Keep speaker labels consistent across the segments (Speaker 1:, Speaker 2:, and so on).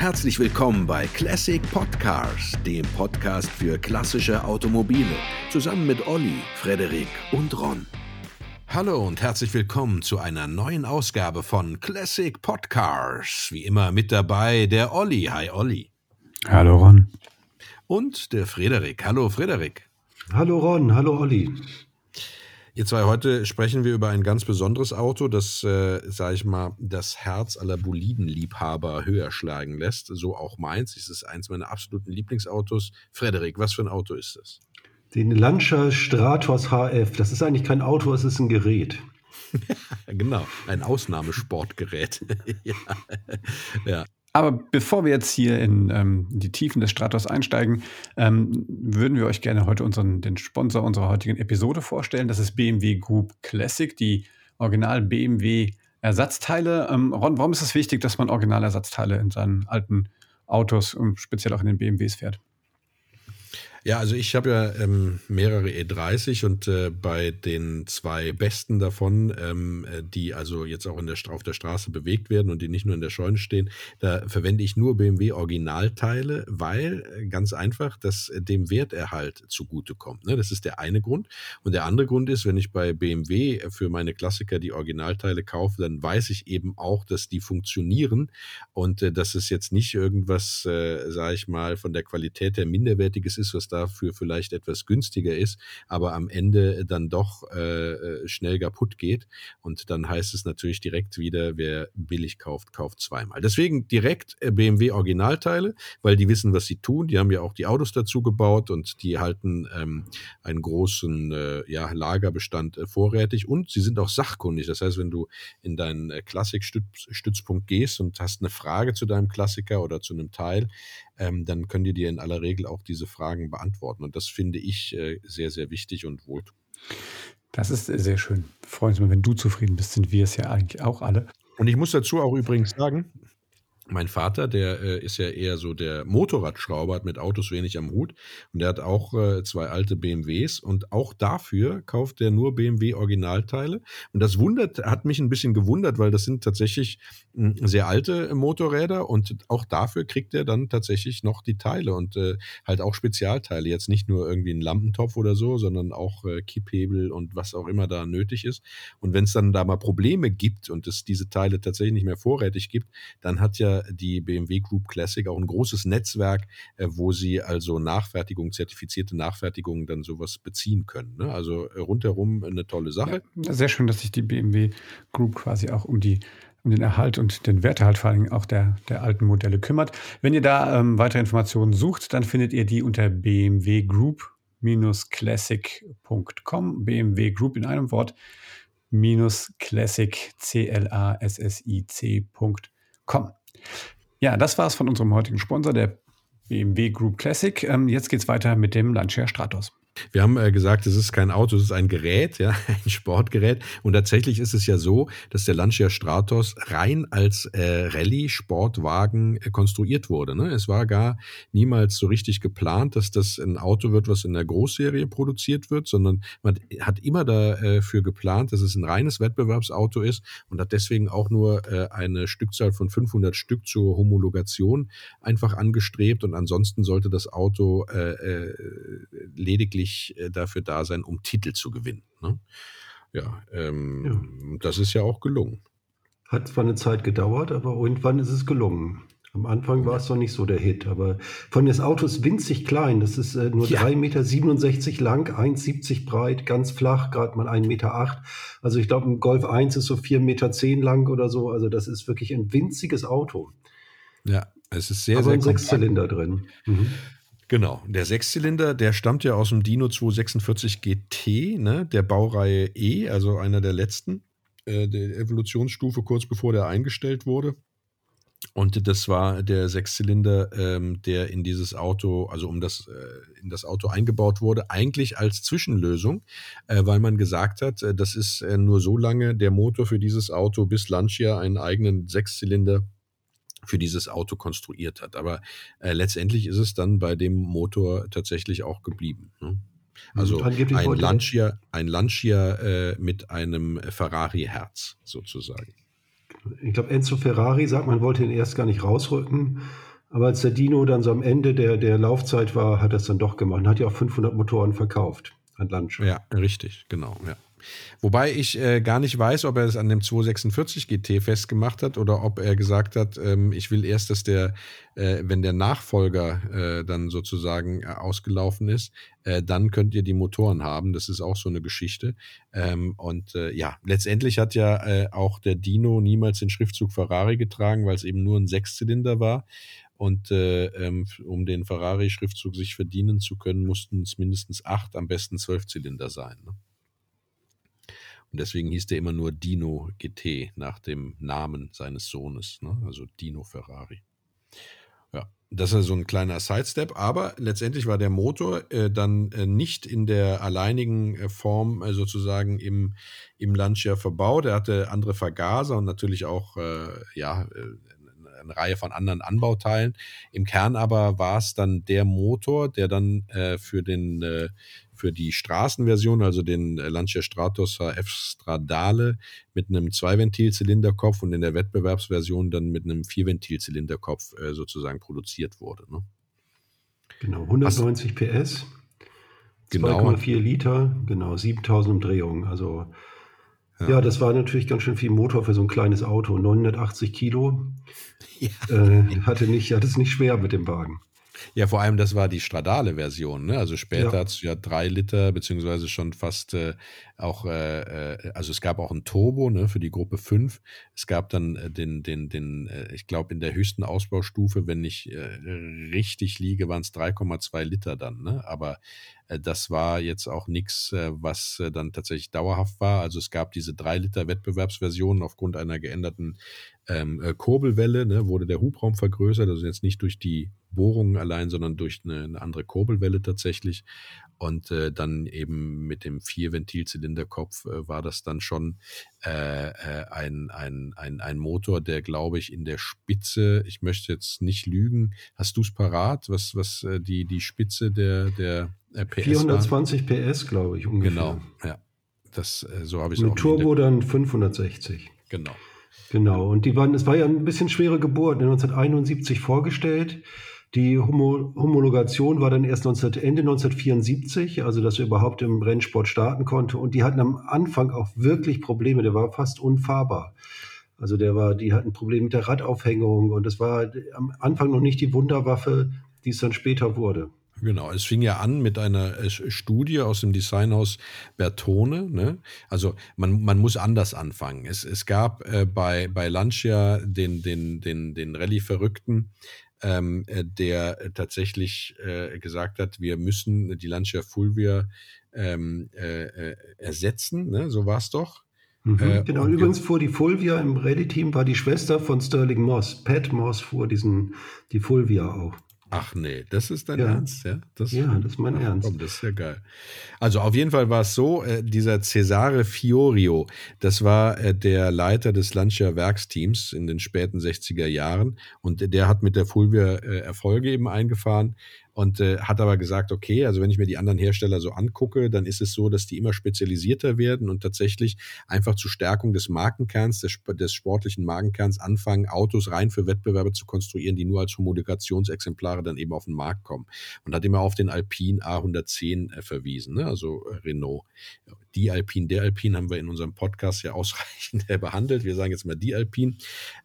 Speaker 1: Herzlich willkommen bei Classic Podcars, dem Podcast für klassische Automobile, zusammen mit Olli, Frederik und Ron. Hallo und herzlich willkommen zu einer neuen Ausgabe von Classic Podcars. Wie immer mit dabei der Olli. Hi Olli.
Speaker 2: Hallo Ron.
Speaker 1: Und der Frederik. Hallo Frederik.
Speaker 3: Hallo Ron, hallo Olli.
Speaker 1: Ihr zwei, heute sprechen wir über ein ganz besonderes Auto, das, äh, sage ich mal, das Herz aller Bolidenliebhaber höher schlagen lässt. So auch meins. Es ist eins meiner absoluten Lieblingsautos. Frederik, was für ein Auto ist das?
Speaker 3: Den Lancia Stratos HF. Das ist eigentlich kein Auto, es ist ein Gerät.
Speaker 1: genau, ein Ausnahmesportgerät. ja.
Speaker 2: ja. Aber bevor wir jetzt hier in ähm, die Tiefen des Stratos einsteigen, ähm, würden wir euch gerne heute unseren, den Sponsor unserer heutigen Episode vorstellen. Das ist BMW Group Classic, die original BMW Ersatzteile. Ähm, Ron, warum ist es wichtig, dass man Originalersatzteile in seinen alten Autos und speziell auch in den BMWs fährt?
Speaker 1: Ja, also ich habe ja ähm, mehrere E30 und äh, bei den zwei besten davon, ähm, äh, die also jetzt auch in der, auf der Straße bewegt werden und die nicht nur in der Scheune stehen, da verwende ich nur BMW Originalteile, weil äh, ganz einfach das dem Werterhalt zugutekommt. Ne? Das ist der eine Grund. Und der andere Grund ist, wenn ich bei BMW für meine Klassiker die Originalteile kaufe, dann weiß ich eben auch, dass die funktionieren und äh, dass es jetzt nicht irgendwas, äh, sage ich mal, von der Qualität her minderwertiges ist, was dafür vielleicht etwas günstiger ist, aber am Ende dann doch äh, äh, schnell kaputt geht. Und dann heißt es natürlich direkt wieder, wer billig kauft, kauft zweimal. Deswegen direkt äh, BMW Originalteile, weil die wissen, was sie tun. Die haben ja auch die Autos dazu gebaut und die halten ähm, einen großen äh, ja, Lagerbestand äh, vorrätig und sie sind auch sachkundig. Das heißt, wenn du in deinen äh, Klassikstützpunkt gehst und hast eine Frage zu deinem Klassiker oder zu einem Teil, ähm, dann können die dir in aller Regel auch diese Fragen beantworten. Und das finde ich äh, sehr, sehr wichtig und wohltuend.
Speaker 2: Das ist sehr schön. Freuen uns mal, wenn du zufrieden bist, sind wir es ja eigentlich auch alle.
Speaker 1: Und ich muss dazu auch übrigens sagen, mein Vater, der äh, ist ja eher so der Motorradschrauber, hat mit Autos wenig am Hut. Und der hat auch äh, zwei alte BMWs und auch dafür kauft er nur BMW Originalteile und das wundert, hat mich ein bisschen gewundert, weil das sind tatsächlich hm, sehr alte Motorräder. Und auch dafür kriegt er dann tatsächlich noch die Teile und äh, halt auch Spezialteile, jetzt nicht nur irgendwie ein Lampentopf oder so, sondern auch äh, Kipphebel und was auch immer da nötig ist. Und wenn es dann da mal Probleme gibt und es diese Teile tatsächlich nicht mehr vorrätig gibt, dann hat ja die BMW Group Classic auch ein großes Netzwerk, äh, wo sie also Nachfertigung, zertifizierte Nachfertigungen dann sowas beziehen können. Ne? Also äh, rundherum eine tolle Sache.
Speaker 2: Ja, sehr schön, dass sich die BMW Group quasi auch um die um den Erhalt und den Werterhalt vor allem auch der, der alten Modelle kümmert. Wenn ihr da ähm, weitere Informationen sucht, dann findet ihr die unter BMW Group classic.com, BMW Group in einem Wort, minus classic, C-L-A-S-S-I-C.com. Ja, das war's von unserem heutigen Sponsor, der BMW Group Classic. Ähm, jetzt geht's weiter mit dem Lancia Stratos.
Speaker 1: Wir haben äh, gesagt, es ist kein Auto, es ist ein Gerät, ja, ein Sportgerät. Und tatsächlich ist es ja so, dass der Lancia Stratos rein als äh, Rallye-Sportwagen äh, konstruiert wurde. Ne? Es war gar niemals so richtig geplant, dass das ein Auto wird, was in der Großserie produziert wird, sondern man hat immer dafür geplant, dass es ein reines Wettbewerbsauto ist und hat deswegen auch nur äh, eine Stückzahl von 500 Stück zur Homologation einfach angestrebt. Und ansonsten sollte das Auto äh, äh, lediglich nicht äh, dafür da sein, um Titel zu gewinnen. Ne? Ja, ähm, ja, das ist ja auch gelungen.
Speaker 3: Hat zwar eine Zeit gedauert, aber irgendwann ist es gelungen. Am Anfang war es noch nicht so der Hit, aber von das Auto ist winzig klein. Das ist äh, nur ja. 3,67 Meter lang, 1,70 breit, ganz flach, gerade mal 1,8 Meter. Acht. Also ich glaube, ein Golf 1 ist so 4,10 Meter zehn lang oder so. Also das ist wirklich ein winziges Auto.
Speaker 1: Ja, es ist sehr,
Speaker 3: aber
Speaker 1: sehr
Speaker 3: ein Sechszylinder drin. Mhm.
Speaker 1: Genau, der Sechszylinder, der stammt ja aus dem Dino 246 GT, ne, der Baureihe E, also einer der letzten, äh, der Evolutionsstufe kurz bevor der eingestellt wurde. Und das war der Sechszylinder, ähm, der in dieses Auto, also um das, äh, in das Auto eingebaut wurde, eigentlich als Zwischenlösung, äh, weil man gesagt hat, äh, das ist äh, nur so lange der Motor für dieses Auto, bis Lancia einen eigenen Sechszylinder für dieses Auto konstruiert hat. Aber äh, letztendlich ist es dann bei dem Motor tatsächlich auch geblieben. Ne? Also ein Lancia, ein Lancia äh, mit einem Ferrari-Herz sozusagen.
Speaker 3: Ich glaube, Enzo Ferrari sagt, man wollte ihn erst gar nicht rausrücken, Aber als der Dino dann so am Ende der, der Laufzeit war, hat er es dann doch gemacht. Hat ja auch 500 Motoren verkauft an Lancia.
Speaker 1: Ja, richtig, genau, ja. Wobei ich äh, gar nicht weiß, ob er es an dem 246 GT festgemacht hat oder ob er gesagt hat, ähm, ich will erst, dass der, äh, wenn der Nachfolger äh, dann sozusagen äh, ausgelaufen ist, äh, dann könnt ihr die Motoren haben. Das ist auch so eine Geschichte. Ähm, und äh, ja, letztendlich hat ja auch der Dino niemals den Schriftzug Ferrari getragen, weil es eben nur ein Sechszylinder war. Und äh, ähm, um den Ferrari-Schriftzug sich verdienen zu können, mussten es mindestens acht, am besten zwölf Zylinder sein. Ne? Und deswegen hieß der immer nur Dino GT nach dem Namen seines Sohnes, ne? also Dino Ferrari. Ja, das ist so ein kleiner Sidestep, aber letztendlich war der Motor äh, dann äh, nicht in der alleinigen äh, Form äh, sozusagen im, im Lancia verbaut. Er hatte andere Vergaser und natürlich auch äh, ja, äh, eine Reihe von anderen Anbauteilen. Im Kern aber war es dann der Motor, der dann für den für die Straßenversion, also den äh, Lancia Stratos HF Stradale mit einem Zweiventilzylinderkopf und in der Wettbewerbsversion dann mit einem Vierventilzylinderkopf äh, sozusagen produziert wurde. Ne?
Speaker 3: Genau, 190 PS, genau. 2,4 Liter, genau, 7000 Umdrehungen. Also ja. ja. das war natürlich ganz schön viel Motor für so ein kleines Auto. 980 Kilo. Ja. Äh, hatte, nicht, hatte es nicht schwer mit dem Wagen.
Speaker 1: Ja, vor allem, das war die Stradale-Version. Ne? Also später ja. hat es ja drei Liter, beziehungsweise schon fast äh, auch, äh, äh, also es gab auch ein Turbo ne, für die Gruppe 5. Es gab dann äh, den, den, den, äh, ich glaube, in der höchsten Ausbaustufe, wenn ich äh, richtig liege, waren es 3,2 Liter dann. Ne? Aber das war jetzt auch nichts, was dann tatsächlich dauerhaft war. Also es gab diese 3 Liter Wettbewerbsversion aufgrund einer geänderten ähm, Kurbelwelle, ne, wurde der Hubraum vergrößert, also jetzt nicht durch die Bohrungen allein, sondern durch eine, eine andere Kurbelwelle tatsächlich. Und äh, dann eben mit dem Vier-Ventilzylinderkopf äh, war das dann schon äh, äh, ein, ein, ein, ein Motor, der, glaube ich, in der Spitze, ich möchte jetzt nicht lügen, hast du es parat, was, was äh, die, die Spitze der, der
Speaker 3: äh, PS 420 war? PS, glaube ich, ungefähr.
Speaker 1: Genau, ja. Das, so habe ich
Speaker 3: es auch. Mit Turbo dann 560.
Speaker 1: Genau.
Speaker 3: Genau, und die waren, es war ja ein bisschen schwere Geburt, 1971 vorgestellt. Die Homo Homologation war dann erst 19, Ende 1974, also dass er überhaupt im Rennsport starten konnte. Und die hatten am Anfang auch wirklich Probleme. Der war fast unfahrbar. Also der war, die hatten Probleme mit der Radaufhängung und das war am Anfang noch nicht die Wunderwaffe, die es dann später wurde.
Speaker 1: Genau, es fing ja an mit einer äh, Studie aus dem Designhaus Bertone. Ne? Also man, man muss anders anfangen. Es, es gab äh, bei, bei Lancia den, den, den, den Rallye-Verrückten, ähm, äh, der tatsächlich äh, gesagt hat, wir müssen die Lancia Fulvia ähm, äh, äh ersetzen. Ne? So war es doch.
Speaker 3: Mhm, äh, genau, und übrigens fuhr die Fulvia im Ready-Team, war die Schwester von Sterling Moss. Pat Moss fuhr diesen, die Fulvia auch.
Speaker 1: Ach nee, das ist dein ja. Ernst, ja?
Speaker 3: Das, ja, das ist mein ach, Ernst.
Speaker 1: Komm, das ist ja geil. Also auf jeden Fall war es so, äh, dieser Cesare Fiorio, das war äh, der Leiter des Lancia Werksteams in den späten 60er Jahren und der hat mit der Fulvia äh, Erfolge eben eingefahren und äh, hat aber gesagt, okay, also wenn ich mir die anderen Hersteller so angucke, dann ist es so, dass die immer spezialisierter werden und tatsächlich einfach zur Stärkung des Markenkerns, des, des sportlichen Markenkerns anfangen, Autos rein für Wettbewerbe zu konstruieren, die nur als Homologationsexemplare dann eben auf den Markt kommen. Und hat immer auf den Alpine A110 äh, verwiesen, ne? also äh, Renault die Alpine, der Alpine haben wir in unserem Podcast ja ausreichend behandelt. Wir sagen jetzt mal die Alpine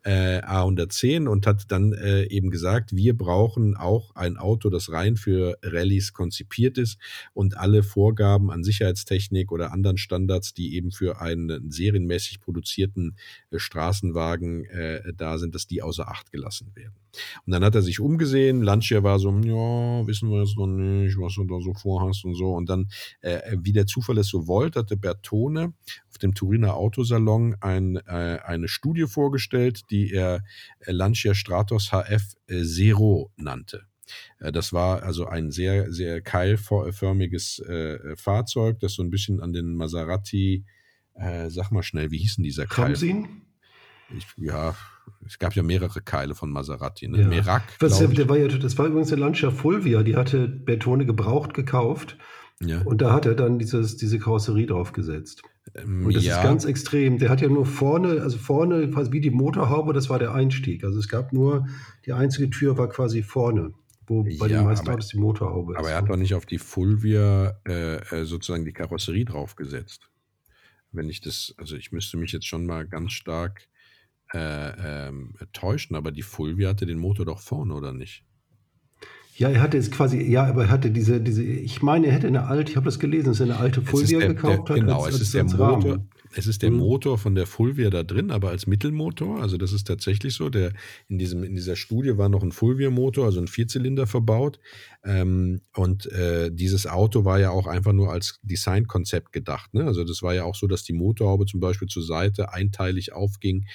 Speaker 1: äh, A110 und hat dann äh, eben gesagt, wir brauchen auch ein Auto, das rein für Rallyes konzipiert ist und alle Vorgaben an Sicherheitstechnik oder anderen Standards, die eben für einen serienmäßig produzierten äh, Straßenwagen äh, da sind, dass die außer Acht gelassen werden. Und dann hat er sich umgesehen. Lancia war so, ja, wissen wir jetzt noch nicht, was du da so vorhast und so. Und dann, äh, wie der Zufall es so wollte, hatte Bertone auf dem Turiner Autosalon ein, äh, eine Studie vorgestellt, die er äh, Lancia Stratos HF äh, Zero nannte. Äh, das war also ein sehr, sehr keilförmiges äh, Fahrzeug, das so ein bisschen an den Maserati, äh, sag mal schnell, wie hieß denn dieser
Speaker 3: Keil? Ramsin?
Speaker 1: Ich, ja, es gab ja mehrere Keile von Maserati. Ne? Ja. Merak,
Speaker 3: Was, der war ja, das war übrigens der Lancia Fulvia, die hatte Bertone gebraucht gekauft. Ja. Und da hat er dann dieses, diese Karosserie draufgesetzt. Ähm, und das ja. ist ganz extrem. Der hat ja nur vorne, also vorne quasi wie die Motorhaube, das war der Einstieg. Also es gab nur, die einzige Tür war quasi vorne, wo bei ja, den meisten Autos die Motorhaube
Speaker 1: ist. Aber er hat doch nicht auf die Fulvia äh, äh, sozusagen die Karosserie draufgesetzt. Wenn ich das, also ich müsste mich jetzt schon mal ganz stark äh, ähm, täuschen, aber die Fulvia hatte den Motor doch vorne, oder nicht?
Speaker 3: Ja, er hatte es quasi, ja, aber er hatte diese, diese, ich meine, er hätte eine alte, ich habe das gelesen, dass er eine alte Fulvia der, gekauft
Speaker 1: der,
Speaker 3: hat.
Speaker 1: Genau, als, es, ist der Motor, es ist der mhm. Motor von der Fulvia da drin, aber als Mittelmotor. Also das ist tatsächlich so. Der, in, diesem, in dieser Studie war noch ein Fulvia-Motor, also ein Vierzylinder verbaut. Ähm, und äh, dieses Auto war ja auch einfach nur als Designkonzept gedacht. Ne? Also das war ja auch so, dass die Motorhaube zum Beispiel zur Seite einteilig aufging.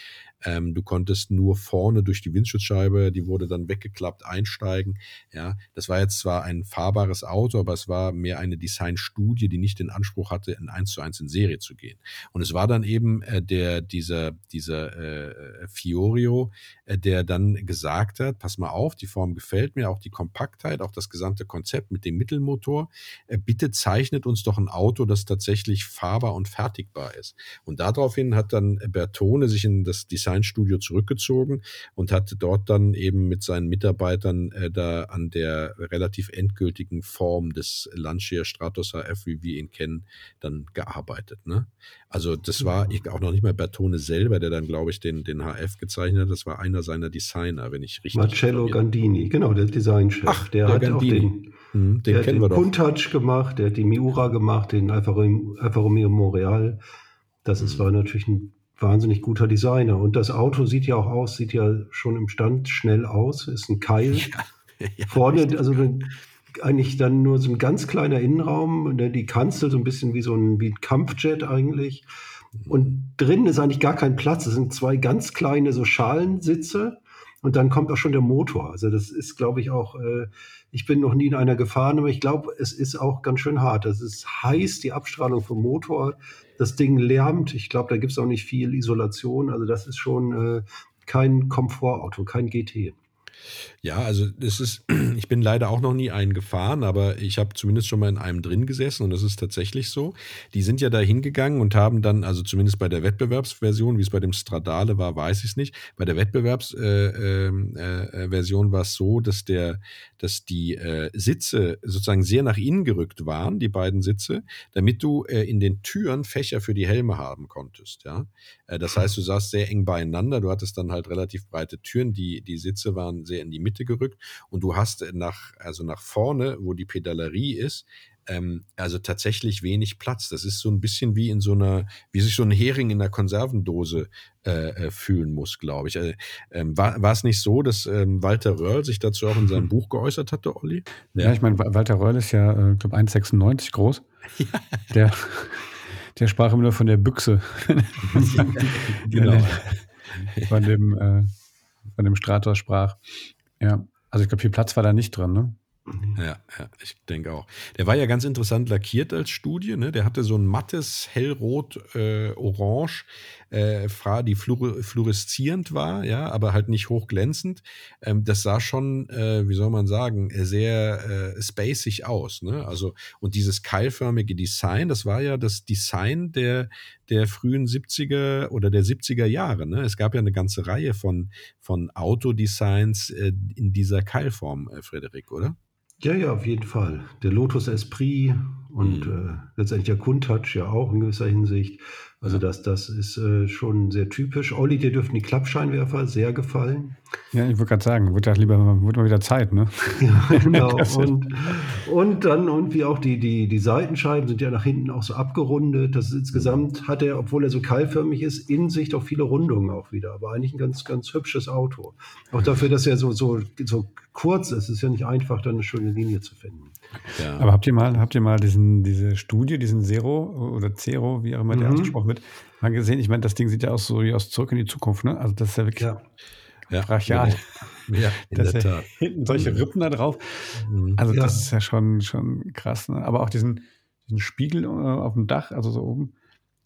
Speaker 1: Ähm, du konntest nur vorne durch die Windschutzscheibe, die wurde dann weggeklappt, einsteigen. Ja, das war jetzt zwar ein fahrbares Auto, aber es war mehr eine Designstudie, die nicht den Anspruch hatte, in eins zu eins in Serie zu gehen. Und es war dann eben äh, der dieser dieser äh, Fiorio, äh, der dann gesagt hat: Pass mal auf, die Form gefällt mir, auch die Kompaktheit, auch das gesamte Konzept mit dem Mittelmotor. Äh, bitte zeichnet uns doch ein Auto, das tatsächlich fahrbar und fertigbar ist. Und daraufhin hat dann Bertone sich in das Design Designstudio zurückgezogen und hat dort dann eben mit seinen Mitarbeitern äh, da an der relativ endgültigen Form des Lancia Stratos HF, wie wir ihn kennen, dann gearbeitet. Ne? Also das war mhm. ich, auch noch nicht mal Bertone selber, der dann, glaube ich, den, den HF gezeichnet hat. Das war einer seiner Designer, wenn ich richtig
Speaker 3: Marcello Gandini, genau, der Designchef. Ach, der, der hat Gandini. auch den, hm, den der kennen hat den Countach gemacht, der hat die Miura gemacht, den Alfa Romeo Montreal. Das ist, hm. war natürlich ein wahnsinnig guter Designer. Und das Auto sieht ja auch aus, sieht ja schon im Stand schnell aus, ist ein Keil. Ja, ja, Vorne, richtig. also eigentlich dann nur so ein ganz kleiner Innenraum, ne, die Kanzel so ein bisschen wie so ein, wie ein Kampfjet eigentlich. Und drinnen ist eigentlich gar kein Platz. Es sind zwei ganz kleine so Schalensitze und dann kommt auch schon der Motor. Also das ist, glaube ich, auch, äh, ich bin noch nie in einer gefahren, aber ich glaube, es ist auch ganz schön hart. Es ist heiß, die Abstrahlung vom Motor das Ding lärmt. Ich glaube, da gibt es auch nicht viel Isolation. Also das ist schon äh, kein Komfortauto, kein GT.
Speaker 1: Ja, also das ist, ich bin leider auch noch nie einen gefahren, aber ich habe zumindest schon mal in einem drin gesessen und das ist tatsächlich so. Die sind ja da hingegangen und haben dann, also zumindest bei der Wettbewerbsversion, wie es bei dem Stradale war, weiß ich es nicht. Bei der Wettbewerbsversion äh, äh, äh war es so, dass der, dass die äh, Sitze sozusagen sehr nach innen gerückt waren, die beiden Sitze, damit du äh, in den Türen Fächer für die Helme haben konntest. Ja, äh, das heißt, du saßt sehr eng beieinander. Du hattest dann halt relativ breite Türen. Die die Sitze waren sehr in die Mitte gerückt und du hast nach, also nach vorne, wo die Pedalerie ist, ähm, also tatsächlich wenig Platz. Das ist so ein bisschen wie in so einer, wie sich so ein Hering in einer Konservendose äh, äh fühlen muss, glaube ich. Also, ähm, war, war es nicht so, dass ähm, Walter Röhrl sich dazu auch in seinem Buch geäußert hatte, Olli?
Speaker 2: Ja, ja ich meine, Walter Röhrl ist ja, äh, glaube 1,96 groß. Ja. Der, der sprach immer nur von der Büchse. genau. von dem, äh, von dem Stratos sprach. Ja, also ich glaube, viel Platz war da nicht drin, ne?
Speaker 1: Ja, ja, ich denke auch. Der war ja ganz interessant lackiert als Studie. Ne? Der hatte so ein mattes hellrot-orange, äh, äh, die fluoreszierend war, ja, aber halt nicht hochglänzend. Ähm, das sah schon, äh, wie soll man sagen, sehr äh, spacig aus. Ne? Also und dieses keilförmige Design, das war ja das Design der der frühen 70er oder der 70er Jahre. Ne? Es gab ja eine ganze Reihe von von Autodesigns äh, in dieser Keilform, äh, Frederik, oder?
Speaker 3: Ja, ja, auf jeden Fall. Der Lotus Esprit und mhm. äh, letztendlich der Kuntouch ja auch in gewisser Hinsicht. Also das, das ist äh, schon sehr typisch. Olli, dir dürften die Klappscheinwerfer sehr gefallen.
Speaker 2: Ja, ich wollte gerade sagen, wird ja lieber wird mal wieder Zeit, ne?
Speaker 3: Ja, genau. und, und dann irgendwie auch die, die, die Seitenscheiben sind ja nach hinten auch so abgerundet. Das ist insgesamt hat er, obwohl er so keilförmig ist, in sich doch viele Rundungen auch wieder. Aber eigentlich ein ganz, ganz hübsches Auto. Auch dafür, dass er so, so, so kurz ist, ist ja nicht einfach, dann eine schöne Linie zu finden.
Speaker 2: Ja. Aber habt ihr mal, habt ihr mal diesen, diese Studie, diesen Zero oder Zero, wie auch immer mhm. der ausgesprochen wird, mal gesehen? Ich meine, das Ding sieht ja aus so wie aus Zurück in die Zukunft, ne? Also das ist ja wirklich ja. Ja, brachial. Genau. Ja, in das der Tat. Hinten solche mhm. Rippen da drauf. Mhm. Also ja. das ist ja schon, schon krass. Ne? Aber auch diesen, diesen Spiegel äh, auf dem Dach, also so oben,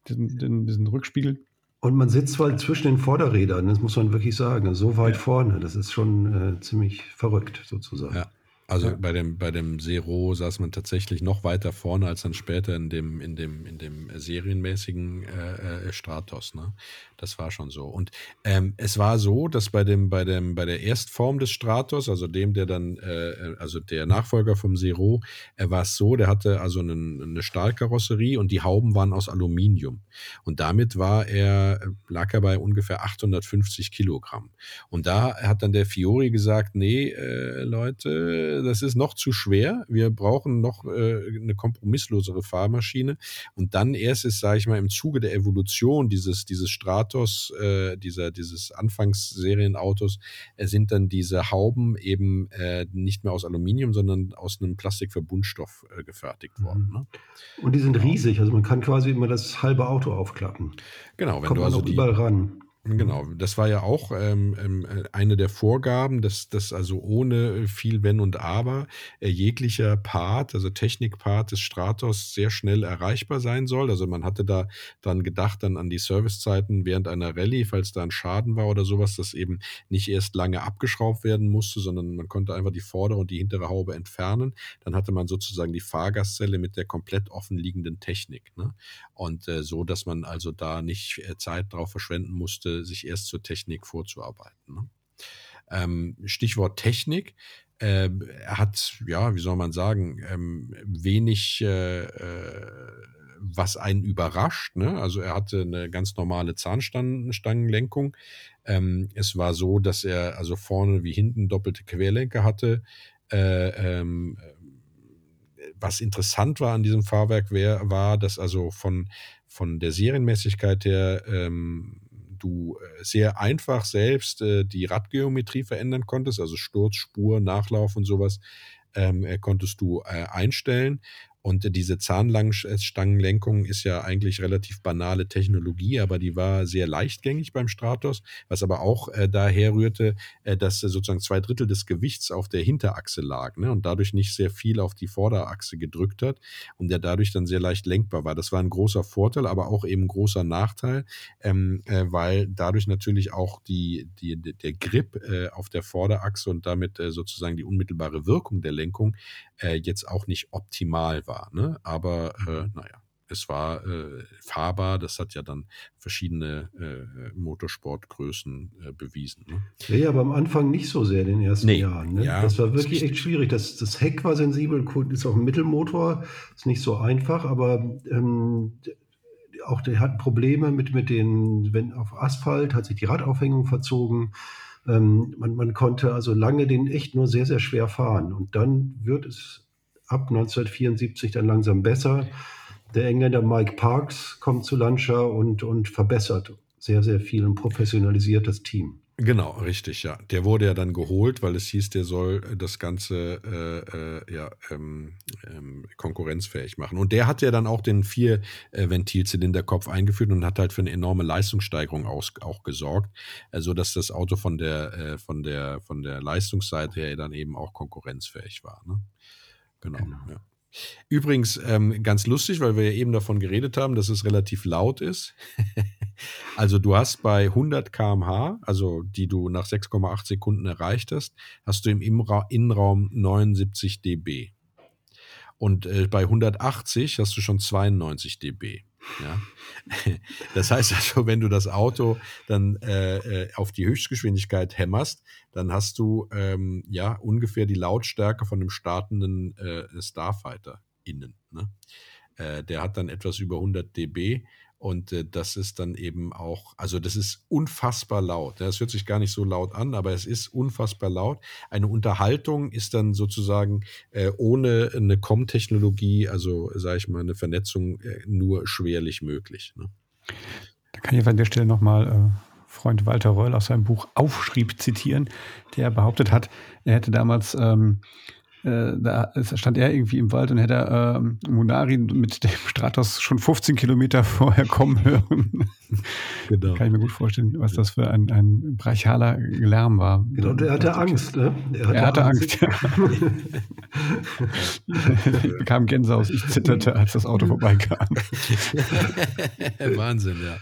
Speaker 2: diesen, den, diesen Rückspiegel.
Speaker 3: Und man sitzt halt zwischen den Vorderrädern, das muss man wirklich sagen. So weit ja. vorne, das ist schon äh, ziemlich verrückt sozusagen.
Speaker 1: Ja. Also ja. bei dem, bei dem Zero saß man tatsächlich noch weiter vorne als dann später in dem, in dem, in dem serienmäßigen äh, äh, Stratos. Ne? Das war schon so. Und ähm, es war so, dass bei dem, bei dem, bei der Erstform des Stratos, also dem, der dann, äh, also der Nachfolger vom Zero, er war es so, der hatte also einen, eine Stahlkarosserie und die Hauben waren aus Aluminium. Und damit war er, lag er bei ungefähr 850 Kilogramm. Und da hat dann der Fiori gesagt, nee, äh, Leute, das ist noch zu schwer. Wir brauchen noch äh, eine kompromisslosere Fahrmaschine. Und dann erst ist, sage ich mal, im Zuge der Evolution dieses, dieses Stratos, äh, dieser, dieses Anfangsserienautos, äh, sind dann diese Hauben eben äh, nicht mehr aus Aluminium, sondern aus einem Plastikverbundstoff äh, gefertigt worden. Ne?
Speaker 3: Und die sind genau. riesig, also man kann quasi immer das halbe Auto aufklappen.
Speaker 1: Genau, wenn Kommt du also die,
Speaker 3: überall ran.
Speaker 1: Genau, das war ja auch ähm, ähm, eine der Vorgaben, dass das also ohne viel Wenn und Aber äh, jeglicher Part, also Technikpart des Stratos sehr schnell erreichbar sein soll. Also man hatte da dran gedacht, dann an die Servicezeiten während einer Rallye, falls da ein Schaden war oder sowas, dass eben nicht erst lange abgeschraubt werden musste, sondern man konnte einfach die vordere und die hintere Haube entfernen. Dann hatte man sozusagen die Fahrgastzelle mit der komplett offenliegenden Technik. Ne? Und äh, so, dass man also da nicht äh, Zeit drauf verschwenden musste, sich erst zur Technik vorzuarbeiten. Ne? Ähm, Stichwort Technik. Äh, er hat, ja, wie soll man sagen, ähm, wenig, äh, äh, was einen überrascht. Ne? Also er hatte eine ganz normale Zahnstangenlenkung. Ähm, es war so, dass er also vorne wie hinten doppelte Querlenker hatte. Äh, ähm, was interessant war an diesem Fahrwerk war, dass also von, von der Serienmäßigkeit her ähm, du äh, sehr einfach selbst äh, die Radgeometrie verändern konntest, also Sturz, Spur, Nachlauf und sowas, ähm, äh, konntest du äh, einstellen. Und diese Zahnstangenlenkung ist ja eigentlich relativ banale Technologie, aber die war sehr leichtgängig beim Stratos, was aber auch äh, daher rührte, äh, dass sozusagen zwei Drittel des Gewichts auf der Hinterachse lag ne, und dadurch nicht sehr viel auf die Vorderachse gedrückt hat und der dadurch dann sehr leicht lenkbar war. Das war ein großer Vorteil, aber auch eben großer Nachteil, ähm, äh, weil dadurch natürlich auch die, die, der Grip äh, auf der Vorderachse und damit äh, sozusagen die unmittelbare Wirkung der Lenkung äh, jetzt auch nicht optimal war. Ne? Aber äh, naja, es war äh, fahrbar. Das hat ja dann verschiedene äh, Motorsportgrößen äh, bewiesen. Ne?
Speaker 3: Ja, ja, aber am Anfang nicht so sehr in den ersten nee. Jahren. Ne? Ja, das war wirklich echt schwierig. Das, das Heck war sensibel, ist auch ein Mittelmotor, ist nicht so einfach, aber ähm, auch der hat Probleme mit, mit den, wenn auf Asphalt hat sich die Radaufhängung verzogen. Ähm, man, man konnte also lange den echt nur sehr, sehr schwer fahren. Und dann wird es ab 1974 dann langsam besser. Der Engländer Mike Parks kommt zu Lancia und, und verbessert sehr, sehr viel und professionalisiert das Team.
Speaker 1: Genau, richtig, ja. Der wurde ja dann geholt, weil es hieß, der soll das Ganze äh, äh, ja, ähm, ähm, konkurrenzfähig machen. Und der hat ja dann auch den Vier-Ventilzylinderkopf eingeführt und hat halt für eine enorme Leistungssteigerung aus, auch gesorgt, äh, sodass das Auto von der, äh, von, der, von der Leistungsseite her dann eben auch konkurrenzfähig war. Ne? Genau. genau. Ja. Übrigens, ähm, ganz lustig, weil wir ja eben davon geredet haben, dass es relativ laut ist. also du hast bei 100 km/h, also die du nach 6,8 Sekunden erreicht hast, hast du im Innenraum 79 dB. Und äh, bei 180 hast du schon 92 dB. Ja? Das heißt also, wenn du das Auto dann äh, äh, auf die Höchstgeschwindigkeit hämmerst, dann hast du ähm, ja ungefähr die Lautstärke von einem startenden äh, Starfighter innen. Ne? Äh, der hat dann etwas über 100 dB und äh, das ist dann eben auch, also das ist unfassbar laut. Das hört sich gar nicht so laut an, aber es ist unfassbar laut. Eine Unterhaltung ist dann sozusagen äh, ohne eine COM-Technologie, also sage ich mal, eine Vernetzung äh, nur schwerlich möglich. Ne?
Speaker 2: Da kann ich an der Stelle nochmal äh, Freund Walter Reul aus seinem Buch Aufschrieb zitieren, der behauptet hat, er hätte damals ähm, äh, da stand er irgendwie im Wald und hätte äh, Munari mit dem Stratos schon 15 Kilometer vorher kommen hören. Genau. Kann ich mir gut vorstellen, was das für ein, ein brachialer Lärm war.
Speaker 3: Genau, und er hatte Angst, ne?
Speaker 2: Er hatte, er hatte Angst, Angst ja. ich bekam Gänsehaus, ich zitterte, als das Auto vorbeikam.
Speaker 1: Wahnsinn, ja.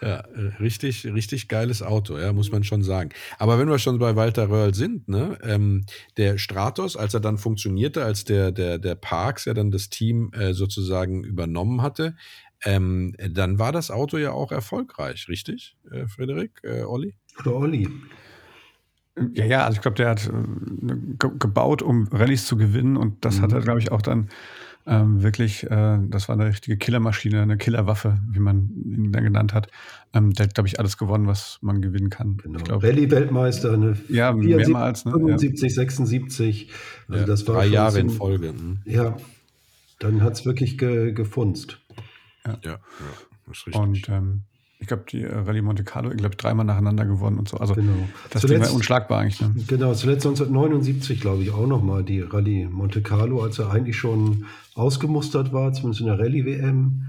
Speaker 1: Ja, äh, richtig, richtig geiles Auto, ja, muss man schon sagen. Aber wenn wir schon bei Walter Röhrl sind, ne, ähm, der Stratos, als er dann funktionierte, als der, der, der Parks ja dann das Team äh, sozusagen übernommen hatte, ähm, dann war das Auto ja auch erfolgreich, richtig, äh, Frederik, äh, Olli?
Speaker 3: Oder Olli.
Speaker 2: Ja, ja, also ich glaube, der hat äh, gebaut, um Rallyes zu gewinnen und das mhm. hat er, glaube ich, auch dann ähm, wirklich, äh, das war eine richtige Killermaschine, eine Killerwaffe, wie man ihn dann genannt hat. Ähm, der hat, glaube ich, alles gewonnen, was man gewinnen kann.
Speaker 3: Genau. Rallye-Weltmeister, eine
Speaker 2: ja, 74, mehrmals, ne?
Speaker 3: 75, ja. 76.
Speaker 1: Also ja, das war drei Jahre in Folge.
Speaker 3: Mhm. Ja, dann hat es wirklich ge, gefunzt.
Speaker 2: Ja, ja, ja das ist richtig. Und ähm, ich glaube, die äh, Rallye Monte Carlo, ich glaube, dreimal nacheinander gewonnen und so. Also genau. das zuletzt, Ding war unschlagbar eigentlich. Ne?
Speaker 3: Genau, zuletzt 1979, glaube ich, auch nochmal die Rallye Monte Carlo, als er eigentlich schon ausgemustert war, zumindest in der Rallye-WM,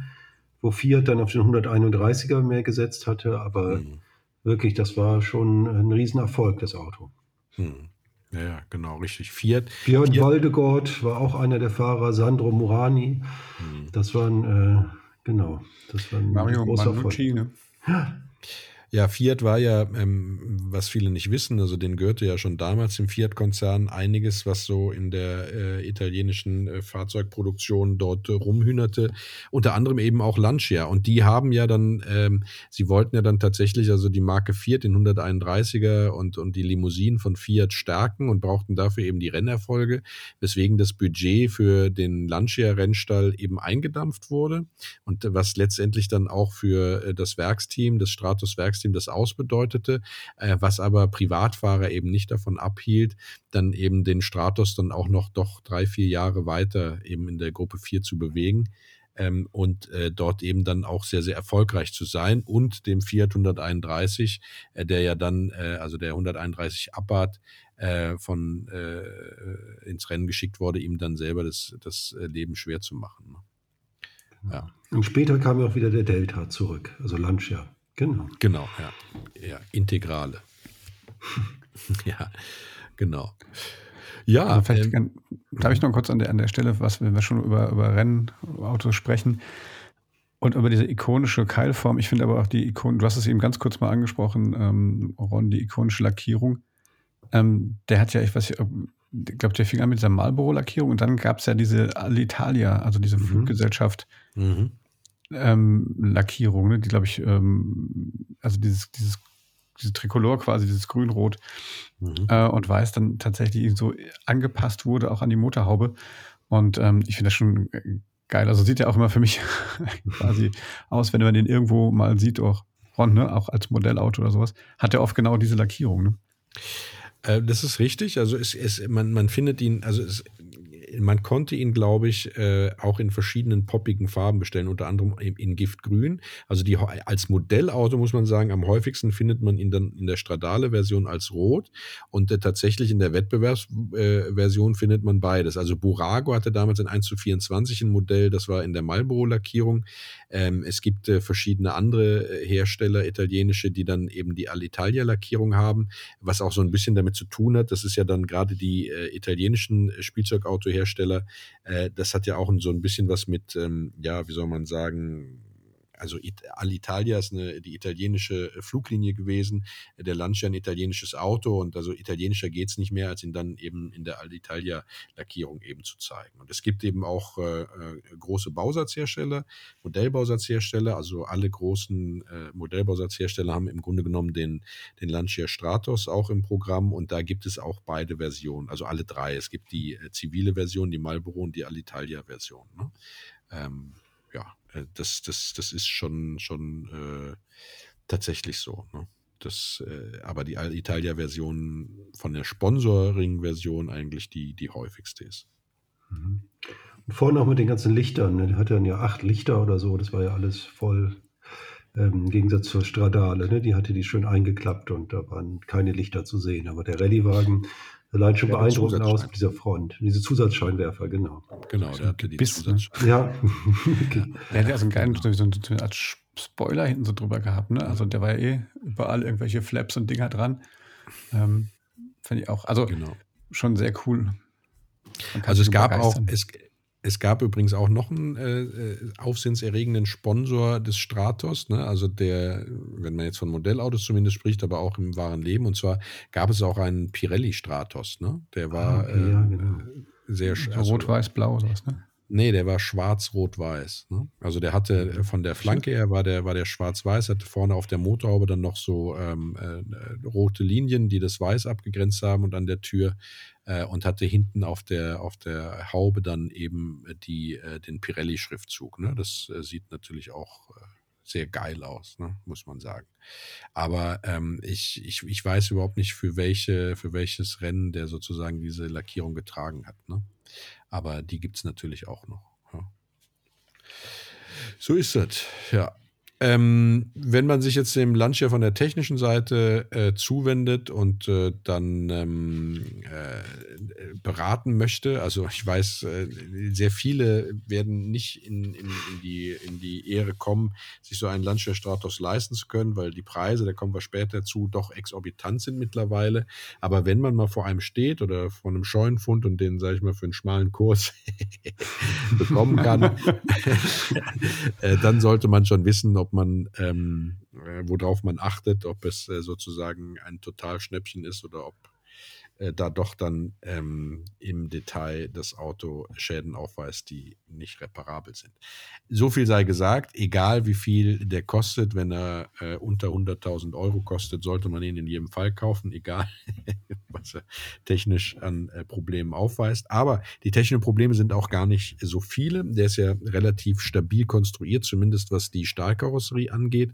Speaker 3: wo Fiat dann auf den 131er mehr gesetzt hatte. Aber mhm. wirklich, das war schon ein Riesenerfolg, das Auto.
Speaker 1: Mhm. Ja, ja, genau, richtig. Fiat.
Speaker 3: Björn Fiat. Waldegord war auch einer der Fahrer, Sandro Murani. Mhm. Das waren, äh, genau, das war ein
Speaker 2: Mario großer Manucci, Erfolg.
Speaker 3: Ne?
Speaker 1: Ja, Fiat war ja, ähm, was viele nicht wissen, also den gehörte ja schon damals im Fiat-Konzern einiges, was so in der äh, italienischen äh, Fahrzeugproduktion dort äh, rumhühnerte. Unter anderem eben auch Lancia. Und die haben ja dann, ähm, sie wollten ja dann tatsächlich also die Marke Fiat, den 131er und, und die Limousinen von Fiat stärken und brauchten dafür eben die Rennerfolge, weswegen das Budget für den Lancia-Rennstall eben eingedampft wurde. Und was letztendlich dann auch für äh, das Werksteam, das Stratus-Werksteam, Vertriebsteam das ausbedeutete, äh, was aber Privatfahrer eben nicht davon abhielt, dann eben den Stratos dann auch noch doch drei, vier Jahre weiter eben in der Gruppe 4 zu bewegen ähm, und äh, dort eben dann auch sehr, sehr erfolgreich zu sein und dem Fiat 131, äh, der ja dann, äh, also der 131 Abarth, äh, von äh, ins Rennen geschickt wurde, ihm dann selber das, das äh, Leben schwer zu machen.
Speaker 3: Ne? Ja. Und später kam ja auch wieder der Delta zurück, also Lancia. Genau.
Speaker 1: Genau, ja. Ja, Integrale. ja, genau.
Speaker 2: Ja. Also vielleicht ähm, darf ich noch kurz an der, an der Stelle, was, wenn wir schon über, über Rennautos sprechen und über diese ikonische Keilform. Ich finde aber auch die Ikon, du hast es eben ganz kurz mal angesprochen, ähm, Ron, die ikonische Lackierung. Ähm, der hat ja, ich weiß nicht, ich glaube, der fing an mit dieser Marlboro-Lackierung und dann gab es ja diese Alitalia, also diese mhm. Fluggesellschaft, mhm ähm, Lackierung, ne? die glaube ich, ähm, also dieses, dieses, dieses Trikolor quasi, dieses Grün-Rot mhm. äh, und Weiß dann tatsächlich so angepasst wurde, auch an die Motorhaube. Und ähm, ich finde das schon geil. Also sieht ja auch immer für mich quasi aus, wenn man den irgendwo mal sieht, auch Ron, ne? auch als Modellauto oder sowas, hat er oft genau diese Lackierung. Ne?
Speaker 1: Äh, das ist richtig. Also es, es, man, man findet ihn, also es, man konnte ihn, glaube ich, äh, auch in verschiedenen poppigen Farben bestellen, unter anderem in, Giftgrün. Also die, als Modellauto muss man sagen, am häufigsten findet man ihn dann in der Stradale-Version als Rot und äh, tatsächlich in der Wettbewerbsversion äh, findet man beides. Also Burago hatte damals ein 1 zu 24 ein Modell, das war in der Marlboro-Lackierung. Ähm, es gibt verschiedene andere Hersteller, italienische, die dann eben die Alitalia-Lackierung haben, was auch so ein bisschen damit zu tun hat. Das ist ja dann gerade die italienischen Spielzeugautohersteller. Äh, das hat ja auch so ein bisschen was mit, ähm, ja, wie soll man sagen, also Alitalia ist eine, die italienische äh, Fluglinie gewesen, der Lancia ein italienisches Auto und also italienischer geht es nicht mehr, als ihn dann eben in der Alitalia-Lackierung eben zu zeigen. Und es gibt eben auch äh, äh, große Bausatzhersteller, Modellbausatzhersteller, also alle großen äh, Modellbausatzhersteller haben im Grunde genommen den, den Lancia Stratos auch im Programm und da gibt es auch beide Versionen, also alle drei. Es gibt die äh, zivile Version, die Marlboro und die Alitalia-Version. Ne? Ähm, ja, das, das, das ist schon, schon äh, tatsächlich so. Ne? Das, äh, aber die Italia-Version von der Sponsoring-Version eigentlich die, die häufigste ist.
Speaker 3: Mhm. Und vorne auch mit den ganzen Lichtern. Ne? Der hatte dann ja acht Lichter oder so. Das war ja alles voll. Ähm, Im Gegensatz zur Stradale, ne? die hatte die schön eingeklappt und da waren keine Lichter zu sehen. Aber der Rallyewagen Allein schon beeindruckend aus mit dieser Front. Diese Zusatzscheinwerfer, genau.
Speaker 1: Genau, der hatte die
Speaker 2: Biss, ne? Ja. okay. Der hat ja so einen geilen, so, so eine Art Spoiler hinten so drüber gehabt, ne? Also der war ja eh überall irgendwelche Flaps und Dinger dran. Ähm, Finde ich auch. Also genau. schon sehr cool.
Speaker 1: Also es gab auch, es, es gab übrigens auch noch einen äh, äh, aufsehenserregenden Sponsor des Stratos, ne? also der, wenn man jetzt von Modellautos zumindest spricht, aber auch im wahren Leben. Und zwar gab es auch einen Pirelli Stratos, ne? der war ah, okay, ja, genau. äh, sehr
Speaker 2: also, Rot-Weiß-Blau, sowas, ne?
Speaker 1: Nee, der war schwarz-rot-weiß. Ne? Also der hatte äh, von der Flanke her war der, war der schwarz-weiß, hatte vorne auf der Motorhaube dann noch so ähm, äh, rote Linien, die das Weiß abgegrenzt haben und an der Tür äh, und hatte hinten auf der, auf der Haube dann eben die, äh, den Pirelli-Schriftzug. Ne? Das äh, sieht natürlich auch äh, sehr geil aus, ne? muss man sagen. Aber ähm, ich, ich, ich weiß überhaupt nicht, für, welche, für welches Rennen der sozusagen diese Lackierung getragen hat. Ne? Aber die gibt es natürlich auch noch. Ja. So ist das, ja. Ähm, wenn man sich jetzt dem Lancia von der technischen Seite äh, zuwendet und äh, dann ähm, äh, beraten möchte, also ich weiß, äh, sehr viele werden nicht in, in, in, die, in die Ehre kommen, sich so einen Lancia Stratos leisten zu können, weil die Preise, da kommen wir später zu, doch exorbitant sind mittlerweile. Aber wenn man mal vor einem steht oder vor einem Scheunenfund und den, sage ich mal, für einen schmalen Kurs bekommen kann, äh, dann sollte man schon wissen, ob ob man, ähm, äh, worauf man achtet, ob es äh, sozusagen ein Totalschnäppchen ist oder ob äh, da doch dann ähm, im Detail das Auto Schäden aufweist, die nicht reparabel sind. So viel sei gesagt, egal wie viel der kostet, wenn er äh, unter 100.000 Euro kostet, sollte man ihn in jedem Fall kaufen, egal was er technisch an äh, Problemen aufweist. Aber die technischen Probleme sind auch gar nicht so viele. Der ist ja relativ stabil konstruiert, zumindest was die Stahlkarosserie angeht.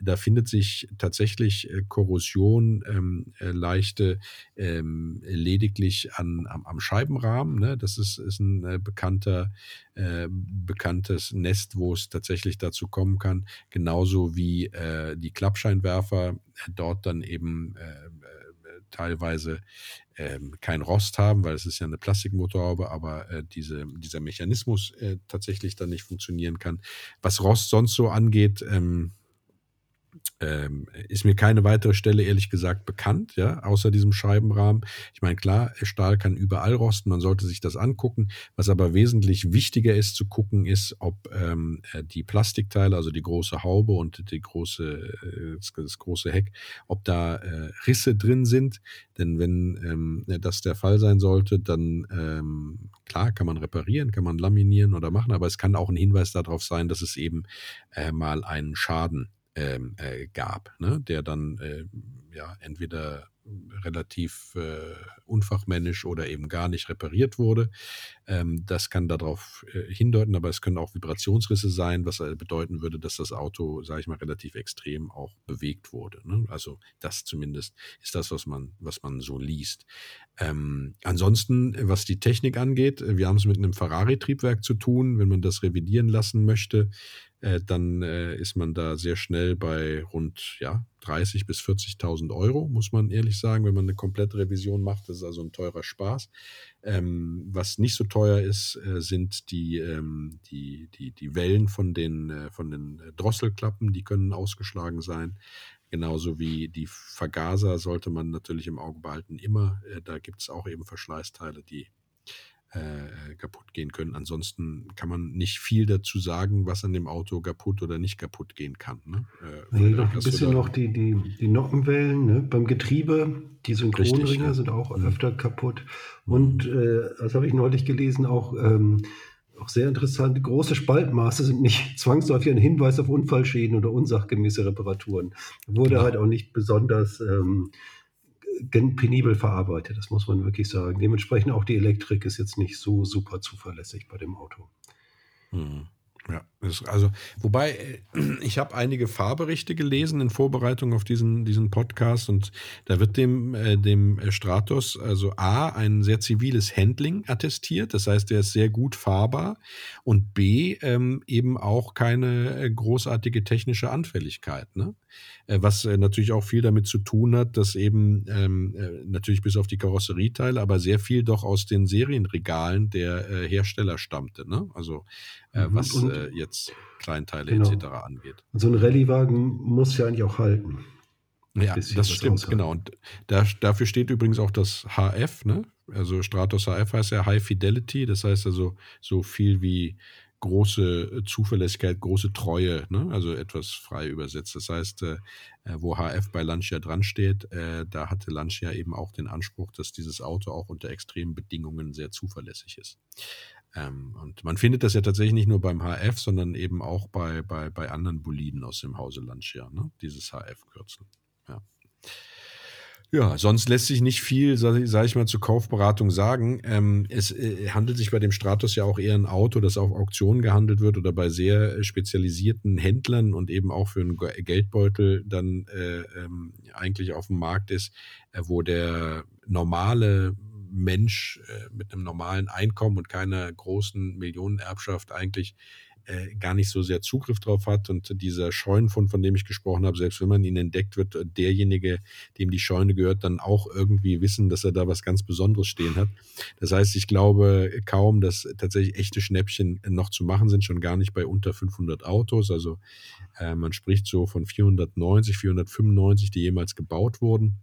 Speaker 1: Da findet sich tatsächlich äh, Korrosion, ähm, äh, leichte ähm, lediglich an, am, am Scheibenrahmen. Ne? Das ist, ist ein äh, bekannter, äh, bekanntes Nest, wo es tatsächlich dazu kommen kann. Genauso wie äh, die Klappscheinwerfer äh, dort dann eben äh, äh, teilweise ähm, kein Rost haben, weil es ist ja eine Plastikmotorhaube, aber äh, diese, dieser Mechanismus äh, tatsächlich dann nicht funktionieren kann. Was Rost sonst so angeht, ähm, ähm, ist mir keine weitere Stelle ehrlich gesagt bekannt, ja, außer diesem Scheibenrahmen. Ich meine, klar, Stahl kann überall rosten, man sollte sich das angucken. Was aber wesentlich wichtiger ist zu gucken, ist, ob ähm, äh, die Plastikteile, also die große Haube und die große, äh, das, große Heck, ob da äh, Risse drin sind. Denn wenn ähm, das der Fall sein sollte, dann ähm, klar kann man reparieren, kann man laminieren oder machen, aber es kann auch ein Hinweis darauf sein, dass es eben äh, mal einen Schaden ähm, äh, gab, ne? der dann äh, ja entweder relativ äh, unfachmännisch oder eben gar nicht repariert wurde. Ähm, das kann darauf äh, hindeuten, aber es können auch Vibrationsrisse sein, was äh, bedeuten würde, dass das Auto, sage ich mal, relativ extrem auch bewegt wurde. Ne? Also das zumindest ist das, was man, was man so liest. Ähm, ansonsten, was die Technik angeht, äh, wir haben es mit einem Ferrari-Triebwerk zu tun. Wenn man das revidieren lassen möchte, äh, dann äh, ist man da sehr schnell bei rund ja, 30.000 bis 40.000 Euro, muss man ehrlich sagen, wenn man eine komplette Revision macht. Das ist also ein teurer Spaß. Ähm, was nicht so teuer ist, äh, sind die, ähm, die, die, die Wellen von den, äh, von den Drosselklappen, die können ausgeschlagen sein. Genauso wie die Vergaser sollte man natürlich im Auge behalten. Immer, äh, da gibt es auch eben Verschleißteile, die äh, kaputt gehen können. Ansonsten kann man nicht viel dazu sagen, was an dem Auto kaputt oder nicht kaputt gehen kann. Ne?
Speaker 3: Äh, nee, noch ein bisschen noch die, die, die Nockenwellen ne? beim Getriebe, die Synchronringe ja. sind auch mhm. öfter kaputt. Und äh, das habe ich neulich gelesen, auch, ähm, auch sehr interessant, große Spaltmaße sind nicht zwangsläufig ein Hinweis auf Unfallschäden oder unsachgemäße Reparaturen. Wurde ja. halt auch nicht besonders ähm, penibel verarbeitet, das muss man wirklich sagen. Dementsprechend auch die Elektrik ist jetzt nicht so super zuverlässig bei dem Auto.
Speaker 1: Mhm. Ja, also, wobei, äh, ich habe einige Fahrberichte gelesen in Vorbereitung auf diesen, diesen Podcast und da wird dem, äh, dem Stratos also A, ein sehr ziviles Handling attestiert, das heißt, der ist sehr gut fahrbar und B, ähm, eben auch keine äh, großartige technische Anfälligkeit. Ne? Was natürlich auch viel damit zu tun hat, dass eben ähm, äh, natürlich bis auf die Karosserieteile, aber sehr viel doch aus den Serienregalen der Hersteller stammte. Ne? Also äh, mhm. was und, äh, jetzt Kleinteile genau. etc. angeht.
Speaker 3: Und so ein Rallyewagen muss ja eigentlich auch halten.
Speaker 1: Ja, das stimmt, genau. Und da, dafür steht übrigens auch das HF, ne? Also Stratos HF heißt ja High Fidelity, das heißt also so viel wie große Zuverlässigkeit, große Treue, ne? also etwas frei übersetzt. Das heißt, äh, äh wo HF bei Lancia dran steht, äh, da hatte Lancia eben auch den Anspruch, dass dieses Auto auch unter extremen Bedingungen sehr zuverlässig ist. Ähm, und man findet das ja tatsächlich nicht nur beim HF, sondern eben auch bei, bei, bei anderen Boliden aus dem Hause Lancia, ne? dieses HF-Kürzel. Ja. Ja, sonst lässt sich nicht viel, sage sag ich mal, zur Kaufberatung sagen. Ähm, es äh, handelt sich bei dem Stratos ja auch eher ein Auto, das auf Auktionen gehandelt wird oder bei sehr äh, spezialisierten Händlern und eben auch für einen Geldbeutel dann äh, ähm, eigentlich auf dem Markt ist, äh, wo der normale Mensch äh, mit einem normalen Einkommen und keiner großen Millionenerbschaft eigentlich äh, gar nicht so sehr Zugriff drauf hat. Und dieser Scheunenfund, von dem ich gesprochen habe, selbst wenn man ihn entdeckt, wird derjenige, dem die Scheune gehört, dann auch irgendwie wissen, dass er da was ganz Besonderes stehen hat. Das heißt, ich glaube kaum, dass tatsächlich echte Schnäppchen noch zu machen sind, schon gar nicht bei unter 500 Autos. Also äh, man spricht so von 490, 495, die jemals gebaut wurden.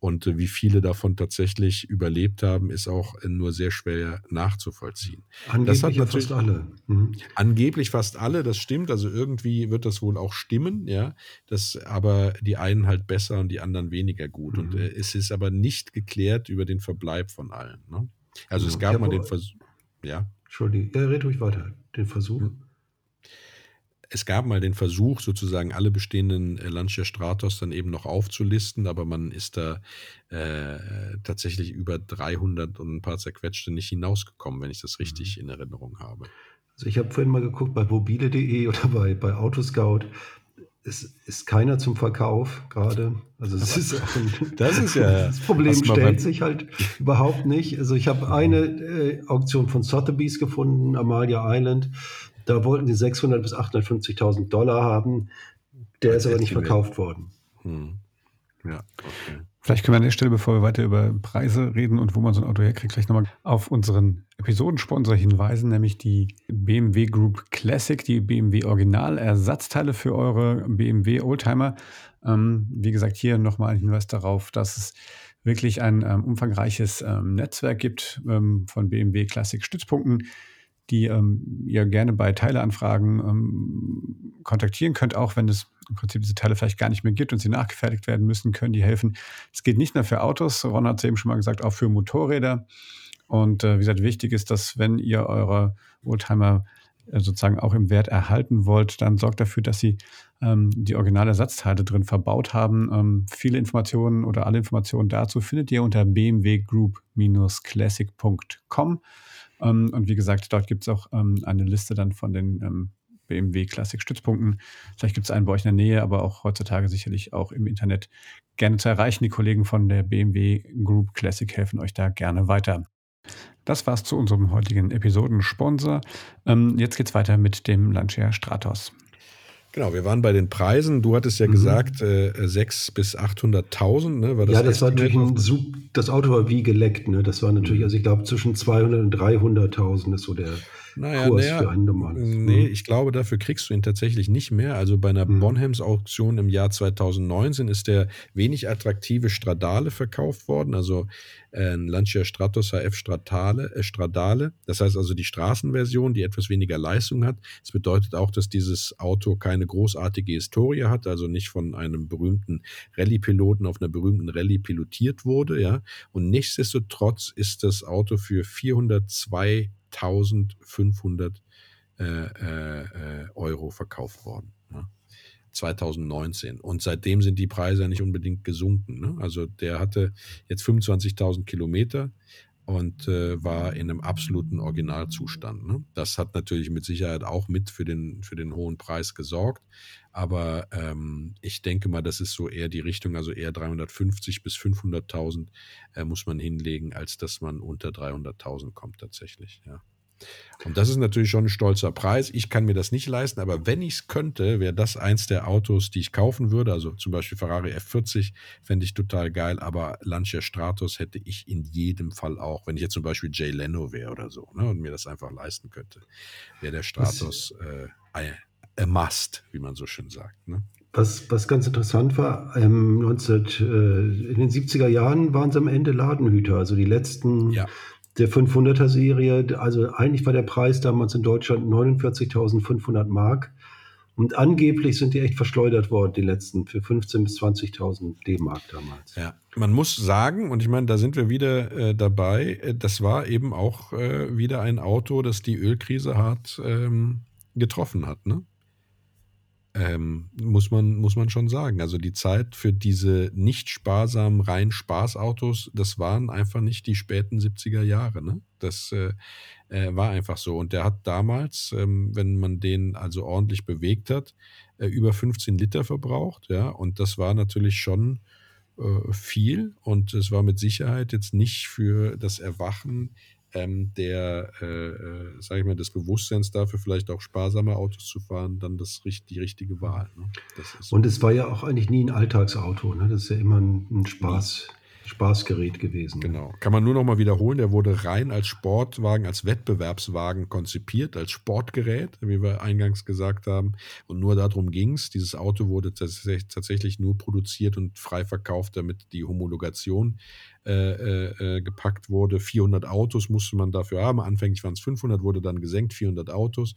Speaker 1: Und äh, wie viele davon tatsächlich überlebt haben, ist auch äh, nur sehr schwer nachzuvollziehen.
Speaker 3: Angeblich das hat fast alle.
Speaker 1: Mhm. Angeblich fast alle, das stimmt. Also irgendwie wird das wohl auch stimmen, ja. Das, aber die einen halt besser und die anderen weniger gut. Mhm. Und äh, es ist aber nicht geklärt über den Verbleib von allen. Ne? Also ja, es gab mal den Versuch. Ja.
Speaker 3: Entschuldigung, ja, red ruhig weiter. Den Versuch. Mhm
Speaker 1: es gab mal den Versuch, sozusagen alle bestehenden äh, Lancia Stratos dann eben noch aufzulisten, aber man ist da äh, tatsächlich über 300 und ein paar zerquetschte nicht hinausgekommen, wenn ich das richtig mhm. in Erinnerung habe.
Speaker 3: Also ich habe vorhin mal geguckt bei mobile.de oder bei, bei Autoscout. Es ist keiner zum Verkauf gerade. Also es ist ein, das ist ja das Problem stellt sich halt überhaupt nicht. Also ich habe eine äh, Auktion von Sotheby's gefunden, Amalia Island. Da wollten sie 600.000 bis 850.000 Dollar haben. Der ist aber nicht verkauft worden. Hm.
Speaker 2: Ja, okay. Vielleicht können wir an der Stelle, bevor wir weiter über Preise reden und wo man so ein Auto herkriegt, gleich nochmal auf unseren Episodensponsor hinweisen, nämlich die BMW Group Classic, die BMW Original Ersatzteile für eure BMW Oldtimer. Ähm, wie gesagt, hier nochmal ein Hinweis darauf, dass es wirklich ein ähm, umfangreiches ähm, Netzwerk gibt ähm, von BMW Classic Stützpunkten die ähm, ihr gerne bei Teileanfragen ähm, kontaktieren könnt, auch wenn es im Prinzip diese Teile vielleicht gar nicht mehr gibt und sie nachgefertigt werden müssen, können die helfen. Es geht nicht nur für Autos, Ron hat es eben schon mal gesagt, auch für Motorräder. Und äh, wie gesagt, wichtig ist, dass wenn ihr eure Oldtimer äh, sozusagen auch im Wert erhalten wollt, dann sorgt dafür, dass sie ähm, die Originalersatzteile drin verbaut haben. Ähm, viele Informationen oder alle Informationen dazu findet ihr unter bmwgroup-classic.com. Ähm, und wie gesagt, dort gibt es auch ähm, eine Liste dann von den ähm, BMW Classic Stützpunkten. Vielleicht gibt es einen bei euch in der Nähe, aber auch heutzutage sicherlich auch im Internet gerne zu erreichen. Die Kollegen von der BMW Group Classic helfen euch da gerne weiter. Das war's zu unserem heutigen Episodensponsor. Ähm, jetzt geht's weiter mit dem Lancia Stratos.
Speaker 1: Genau, wir waren bei den Preisen. Du hattest ja mhm. gesagt, äh, 600.000 bis 800.000. Ne,
Speaker 3: war das ja, das war natürlich ein Sub, das Auto war wie geleckt. Ne? Das war natürlich, mhm. also ich glaube, zwischen 200 und 300.000 ist so der
Speaker 1: naja, Kurs naja, für normales. Nee, mhm. ich glaube, dafür kriegst du ihn tatsächlich nicht mehr. Also bei einer mhm. Bonhams-Auktion im Jahr 2019 ist der wenig attraktive Stradale verkauft worden. Also äh, ein Lancia Stratos HF Stradale, äh, Stradale. Das heißt also die Straßenversion, die etwas weniger Leistung hat. Es bedeutet auch, dass dieses Auto keine großartige Historie hat, also nicht von einem berühmten Rallye-Piloten auf einer berühmten Rallye pilotiert wurde. Ja. Und nichtsdestotrotz ist das Auto für 402 1500 äh, äh, äh, Euro verkauft worden. Ne? 2019. Und seitdem sind die Preise nicht unbedingt gesunken. Ne? Also der hatte jetzt 25.000 Kilometer und äh, war in einem absoluten Originalzustand. Ne? Das hat natürlich mit Sicherheit auch mit für den, für den hohen Preis gesorgt. Aber ähm, ich denke mal, das ist so eher die Richtung, also eher 350 bis 500.000 äh, muss man hinlegen, als dass man unter 300.000 kommt tatsächlich. Ja. Und das ist natürlich schon ein stolzer Preis. Ich kann mir das nicht leisten, aber wenn ich es könnte, wäre das eins der Autos, die ich kaufen würde. Also zum Beispiel Ferrari F40 fände ich total geil, aber Lancia Stratos hätte ich in jedem Fall auch, wenn ich jetzt zum Beispiel Jay Leno wäre oder so ne, und mir das einfach leisten könnte, wäre der Stratos äh, a must, wie man so schön sagt. Ne?
Speaker 3: Was, was ganz interessant war, ähm, 19, äh, in den 70er Jahren waren sie am Ende Ladenhüter, also die letzten
Speaker 1: Ja.
Speaker 3: der 500er Serie. Also eigentlich war der Preis damals in Deutschland 49.500 Mark. Und angeblich sind die echt verschleudert worden, die letzten, für 15.000 bis 20.000 D-Mark damals.
Speaker 1: Ja, man muss sagen, und ich meine, da sind wir wieder äh, dabei, äh, das war eben auch äh, wieder ein Auto, das die Ölkrise hart ähm, getroffen hat, ne? Ähm, muss, man, muss man schon sagen. Also die Zeit für diese nicht sparsamen, rein Spaßautos, das waren einfach nicht die späten 70er Jahre. Ne? Das äh, äh, war einfach so. Und der hat damals, ähm, wenn man den also ordentlich bewegt hat, äh, über 15 Liter verbraucht. Ja? Und das war natürlich schon äh, viel. Und es war mit Sicherheit jetzt nicht für das Erwachen ähm, der, äh, äh, sage ich mal, des Bewusstseins dafür, vielleicht auch sparsame Autos zu fahren, dann das, die richtige Wahl. Ne? Ist
Speaker 3: Und es war ja auch eigentlich nie ein Alltagsauto. Ne? Das ist ja immer ein, ein Spaß, Spaßgerät gewesen.
Speaker 1: Genau. Kann man nur noch mal wiederholen, der wurde rein als Sportwagen, als Wettbewerbswagen konzipiert, als Sportgerät, wie wir eingangs gesagt haben. Und nur darum ging es. Dieses Auto wurde tatsächlich nur produziert und frei verkauft, damit die Homologation äh, äh, äh, gepackt wurde. 400 Autos musste man dafür haben. Anfänglich waren es 500, wurde dann gesenkt, 400 Autos.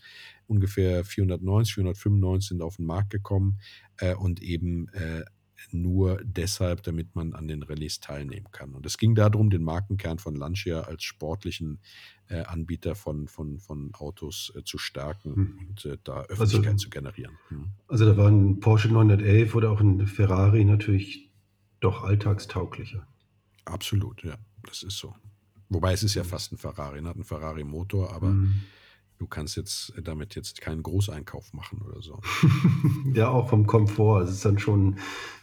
Speaker 1: Ungefähr 490, 495 sind auf den Markt gekommen äh, und eben äh, nur deshalb, damit man an den Rallyes teilnehmen kann. Und es ging darum, den Markenkern von Lancia als sportlichen äh, Anbieter von, von, von Autos äh, zu stärken
Speaker 3: Hm.
Speaker 1: und äh, da Öffentlichkeit
Speaker 3: Also-
Speaker 1: zu generieren. Hm.
Speaker 3: Also da war ein Porsche 911 oder auch ein Ferrari natürlich doch alltagstauglicher.
Speaker 1: Absolut, ja, das ist so. Wobei es ist ja fast ein Ferrari, ne? hat einen Ferrari-Motor, aber
Speaker 3: Mhm.
Speaker 1: du kannst jetzt damit jetzt keinen Großeinkauf machen oder so.
Speaker 3: Ja, auch vom Komfort. Es ist dann schon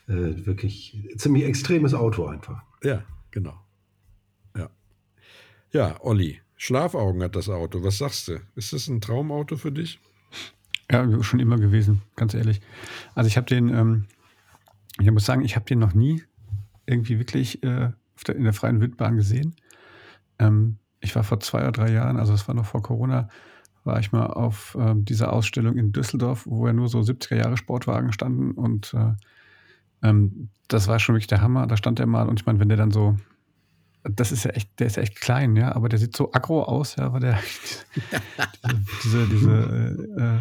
Speaker 3: äh, wirklich ziemlich extremes Auto einfach.
Speaker 1: Ja, genau. Ja. Ja, Olli, Schlafaugen hat das Auto. Was sagst du? Ist das ein Traumauto für dich?
Speaker 2: Ja, schon immer gewesen, ganz ehrlich. Also ich habe den, ähm, ich muss sagen, ich habe den noch nie irgendwie wirklich äh, der, in der freien Wildbahn gesehen. Ähm, ich war vor zwei oder drei Jahren, also es war noch vor Corona, war ich mal auf ähm, dieser Ausstellung in Düsseldorf, wo ja nur so 70er Jahre Sportwagen standen und äh, ähm, das war schon wirklich der Hammer. Da stand er mal und ich meine, wenn der dann so, das ist ja echt, der ist ja echt klein, ja, aber der sieht so aggro aus, ja, weil der diese, diese, diese, äh, äh,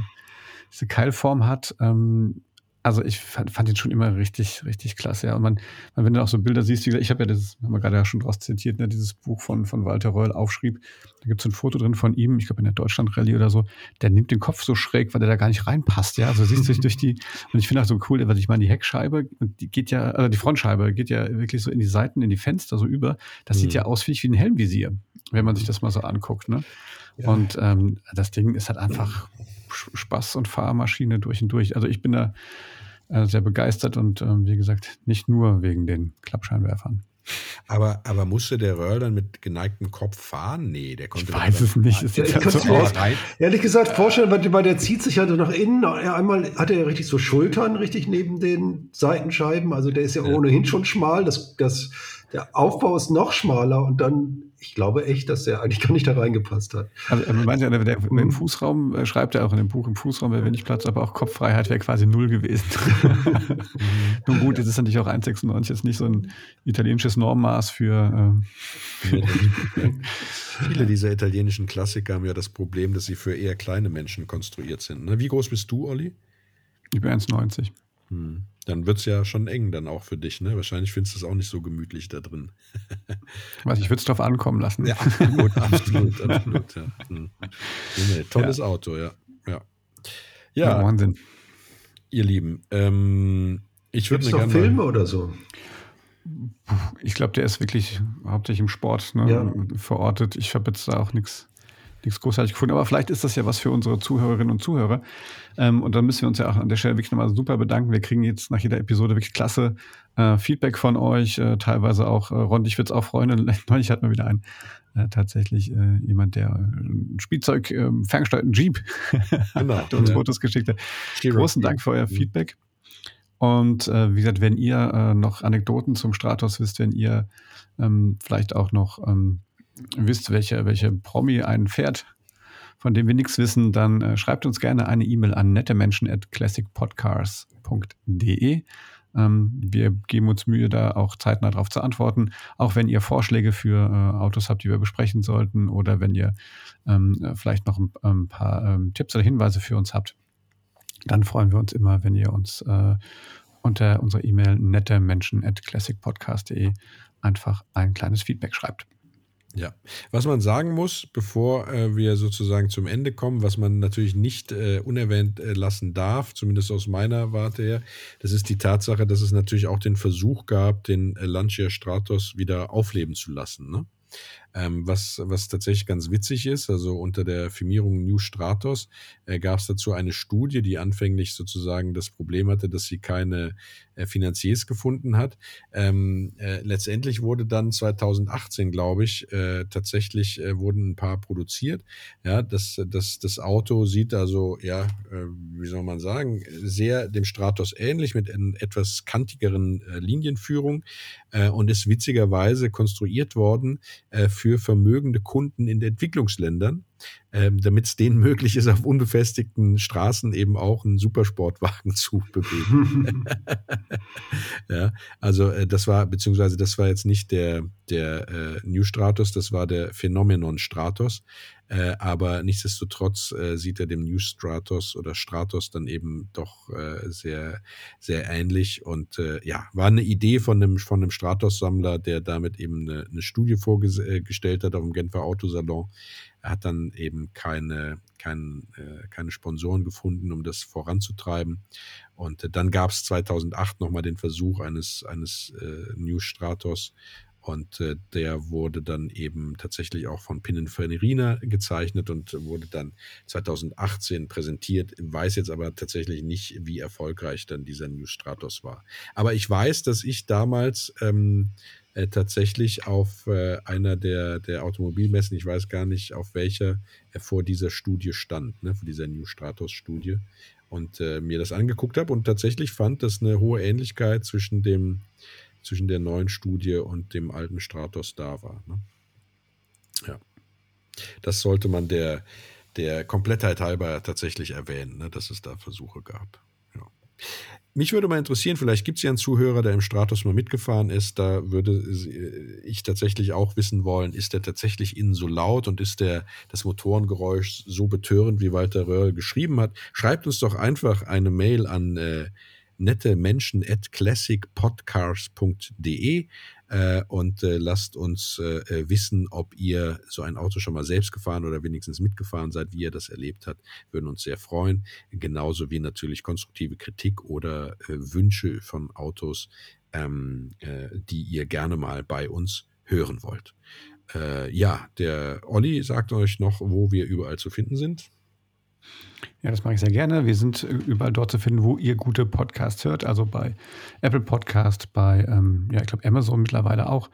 Speaker 2: diese Keilform hat. Ähm, also ich fand, fand ihn schon immer richtig, richtig klasse. Ja. Und man, man, wenn du auch so Bilder siehst, wie gesagt, ich habe ja das, haben wir gerade ja schon draus zitiert, ne, dieses Buch von, von Walter Reul aufschrieb. Da gibt es ein Foto drin von ihm, ich glaube in der Deutschland-Rallye oder so, der nimmt den Kopf so schräg, weil der da gar nicht reinpasst. Ja, also siehst du durch die, und ich finde auch so cool, weil ich meine, die Heckscheibe, die geht ja, also die Frontscheibe geht ja wirklich so in die Seiten, in die Fenster so über. Das sieht
Speaker 1: Mhm.
Speaker 2: ja aus wie, wie ein Helmvisier, wenn man sich das mal so anguckt. Ne?
Speaker 1: Ja.
Speaker 2: Und ähm, das Ding ist halt einfach Spaß und Fahrmaschine durch und durch. Also ich bin da sehr begeistert und ähm, wie gesagt, nicht nur wegen den Klappscheinwerfern.
Speaker 1: Aber, aber musste der Röhrl dann mit geneigtem Kopf fahren? Nee, der konnte
Speaker 2: Ich weiß es nicht. Es
Speaker 3: Ja,
Speaker 2: sieht
Speaker 3: ich
Speaker 2: halt
Speaker 3: kann's
Speaker 2: so aus.
Speaker 3: Ehrlich gesagt, vorstellen, weil, weil der zieht sich halt nach innen. Er einmal hat er ja richtig so Schultern richtig neben den Seitenscheiben. Also der ist ja,
Speaker 1: Ja.
Speaker 3: ohnehin schon schmal. Das, das, der Aufbau ist noch schmaler und dann, ich glaube echt, dass der eigentlich gar nicht da reingepasst hat.
Speaker 2: Also, er meint ja, der, der, im Fußraum äh, schreibt er auch in dem Buch, im Fußraum wäre wenig Platz, aber auch Kopffreiheit wäre quasi null gewesen. Nun gut, jetzt ist natürlich auch 1,96 jetzt nicht so ein italienisches Normmaß für. Äh,
Speaker 1: Viele dieser italienischen Klassiker haben ja das Problem, dass sie für eher kleine Menschen konstruiert sind. ne? Wie groß bist du, Olli?
Speaker 2: ich bin 1,90.
Speaker 1: Hm. Dann wird es ja schon eng dann auch für dich. Ne? Wahrscheinlich findest du es auch nicht so gemütlich da drin.
Speaker 2: Weiß ich, würde es drauf ankommen lassen.
Speaker 1: Ja, absolut, absolut, absolut. Ja. Hm. Nee, nee, tolles Auto, ja. Ja,
Speaker 2: Ja,
Speaker 1: ja
Speaker 2: Wahnsinn.
Speaker 1: ihr Lieben, ähm, ich
Speaker 3: Gibt
Speaker 1: würde
Speaker 3: es
Speaker 1: mir
Speaker 3: noch
Speaker 1: gerne
Speaker 3: Filme
Speaker 1: mal,
Speaker 3: oder so?
Speaker 2: Ich glaube, der ist wirklich hauptsächlich im Sport ne,
Speaker 3: Ja.
Speaker 2: verortet. Ich habe jetzt da auch nichts nichts großartig gefunden. Aber vielleicht ist das ja was für unsere Zuhörerinnen und Zuhörer. Ähm, und dann müssen wir uns ja auch an der Stelle wirklich nochmal super bedanken. Wir kriegen jetzt nach jeder Episode wirklich klasse äh, Feedback von euch. Äh, teilweise auch, äh, Ron, ich würde es auch freuen. Neulich hatten wir wieder einen, äh, tatsächlich äh, jemand, der äh, ein Spielzeug, äh, ferngesteuerten Jeep
Speaker 1: Genau,
Speaker 2: hat uns
Speaker 1: ja.
Speaker 2: Fotos geschickt hat. Großen Dank für euer
Speaker 1: Mhm.
Speaker 2: Feedback. Und äh, wie gesagt, wenn ihr äh, noch Anekdoten zum Stratos wisst, wenn ihr ähm, vielleicht auch noch ähm, wisst, welche, welche Promi ein Pferd von dem wir nichts wissen, dann äh, schreibt uns gerne eine E-Mail an nettemenschen at classicpodcars.de. Ähm, wir geben uns Mühe, da auch zeitnah darauf zu antworten. Auch wenn ihr Vorschläge für äh, Autos habt, die wir besprechen sollten, oder wenn ihr ähm, vielleicht noch ein, ein paar ähm, Tipps oder Hinweise für uns habt, dann freuen wir uns immer, wenn ihr uns äh, unter unserer E-Mail nette Menschen at classicpodcast.de einfach ein kleines Feedback schreibt.
Speaker 1: Ja, was man sagen muss, bevor äh, wir sozusagen zum Ende kommen, was man natürlich nicht äh, unerwähnt äh, lassen darf, zumindest aus meiner Warte her, das ist die Tatsache, dass es natürlich auch den Versuch gab, den äh, Lancia Stratos wieder aufleben zu lassen. Ne? Ähm, was, was tatsächlich ganz witzig ist, also unter der Firmierung New Stratos äh, gab es dazu eine Studie, die anfänglich sozusagen das Problem hatte, dass sie keine äh, Finanziers gefunden hat. Ähm, äh, letztendlich wurde dann 2018, glaube ich, äh, tatsächlich äh, wurden ein paar produziert. Ja, das, das, das Auto sieht also, ja, äh, wie soll man sagen, sehr dem Stratos ähnlich mit etwas kantigeren Linienführung und ist witzigerweise konstruiert worden für vermögende Kunden in den Entwicklungsländern ähm, damit es denen möglich ist, auf unbefestigten Straßen eben auch einen Supersportwagen zu bewegen. ja, also äh, das war, beziehungsweise das war jetzt nicht der, der äh, New Stratos, das war der Phenomenon Stratos. Äh, aber nichtsdestotrotz äh, sieht er dem New Stratos oder Stratos dann eben doch äh, sehr, sehr ähnlich. Und äh, ja, war eine Idee von einem, von einem Stratos-Sammler, der damit eben eine, eine Studie vorgestellt hat auf dem Genfer Autosalon er hat dann eben keine, kein, äh, keine Sponsoren gefunden, um das voranzutreiben. Und äh, dann gab es 2008 nochmal den Versuch eines, eines äh, New Stratos. Und äh, der wurde dann eben tatsächlich auch von Pininfarina gezeichnet und wurde dann 2018 präsentiert. Ich weiß jetzt aber tatsächlich nicht, wie erfolgreich dann dieser New Stratos war. Aber ich weiß, dass ich damals ähm, äh, tatsächlich auf äh, einer der, der Automobilmessen, ich weiß gar nicht, auf welcher er vor dieser Studie stand, ne, vor dieser New Stratos-Studie. Und äh, mir das angeguckt habe und tatsächlich fand, dass eine hohe Ähnlichkeit zwischen dem, zwischen der neuen Studie und dem alten Stratos da war. Ne? Ja. Das sollte man der, der Komplettheit halber tatsächlich erwähnen, ne, dass es da Versuche gab. Ja. Mich würde mal interessieren, vielleicht gibt es ja einen Zuhörer, der im Stratos mal mitgefahren ist. Da würde äh, ich tatsächlich auch wissen wollen, ist der tatsächlich innen so laut und ist der, das Motorengeräusch so betörend, wie Walter Röhrl geschrieben hat? Schreibt uns doch einfach eine Mail an äh, nette Menschen at classicpodcars.de äh, und äh, lasst uns äh, äh, wissen, ob ihr so ein Auto schon mal selbst gefahren oder wenigstens mitgefahren seid, wie ihr das erlebt habt. Würden uns sehr freuen. Genauso wie natürlich konstruktive Kritik oder Wünsche von Autos, ähm, äh, die ihr gerne mal bei uns hören wollt. ja, der Olli sagt euch noch, wo wir überall zu finden sind.
Speaker 2: Ja, das mache ich sehr gerne. Wir sind äh, überall dort zu finden, wo ihr gute Podcasts hört. Also bei Apple Podcast, bei, ähm, ja, ich glaube, Amazon mittlerweile auch.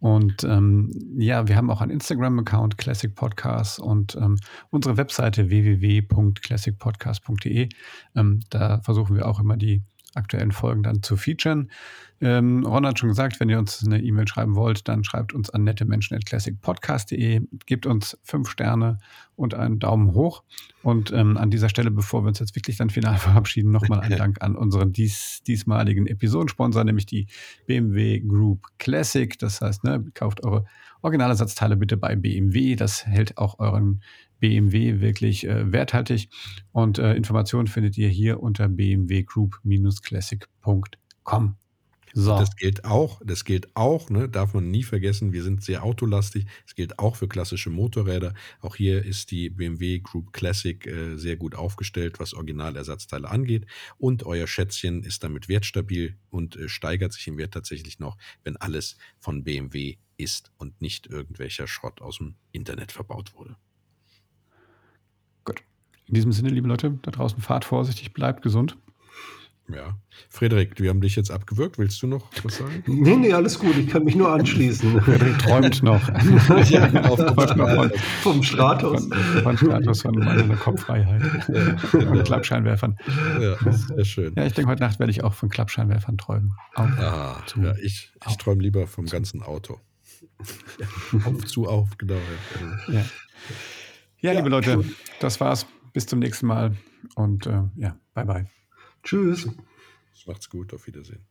Speaker 2: Und ähm, ja, wir haben auch einen Instagram-Account, Classic Podcasts, und ähm, unsere Webseite www.classicpodcast.de. Ähm, da versuchen wir auch immer die aktuellen Folgen dann zu featuren. Ähm, Ron hat schon gesagt, wenn ihr uns eine E-Mail schreiben wollt, dann schreibt uns an nettemenschen.classicpodcast.de, gebt uns fünf Sterne und einen Daumen hoch. Und ähm, an dieser Stelle, bevor wir uns jetzt wirklich dann final verabschieden, nochmal ein Dank an unseren dies, diesmaligen Episodensponsor, nämlich die BMW Group Classic. Das heißt, ne, kauft eure Originalersatzteile bitte bei BMW. Das hält auch euren BMW wirklich äh, werthaltig. Und äh, Informationen findet ihr hier unter bmwgroup-classic.com.
Speaker 1: So. Das gilt auch, das gilt auch, ne, darf man nie vergessen, wir sind sehr autolastig. Es gilt auch für klassische Motorräder. Auch hier ist die BMW Group Classic äh, sehr gut aufgestellt, was Originalersatzteile angeht. Und euer Schätzchen ist damit wertstabil und äh, steigert sich im Wert tatsächlich noch, wenn alles von BMW ist und nicht irgendwelcher Schrott aus dem Internet verbaut wurde.
Speaker 2: Gut. In diesem Sinne, liebe Leute, da draußen fahrt vorsichtig, bleibt gesund.
Speaker 1: Ja. Frederik, wir haben dich jetzt abgewürgt. Willst du noch was sagen?
Speaker 3: Nee, nee, alles gut. Ich kann mich nur anschließen.
Speaker 2: Frederik träumt noch.
Speaker 3: ja, auf von, vom Stratus.
Speaker 2: Von, von Stratus, von meiner Kopffreiheit. Ja, genau. Mit Klappscheinwerfern.
Speaker 1: Ja, sehr schön.
Speaker 2: Ja, ich denke, heute Nacht werde ich auch von Klappscheinwerfern träumen.
Speaker 1: Auf, ah, zu, ja, ich, ich träume lieber vom ganzen Auto. auf zu auf, genau.
Speaker 2: Ja. Ja, ja liebe Leute, das war's. Bis zum nächsten Mal und äh, ja, bye bye.
Speaker 3: Tschüss.
Speaker 1: Macht's gut, auf Wiedersehen.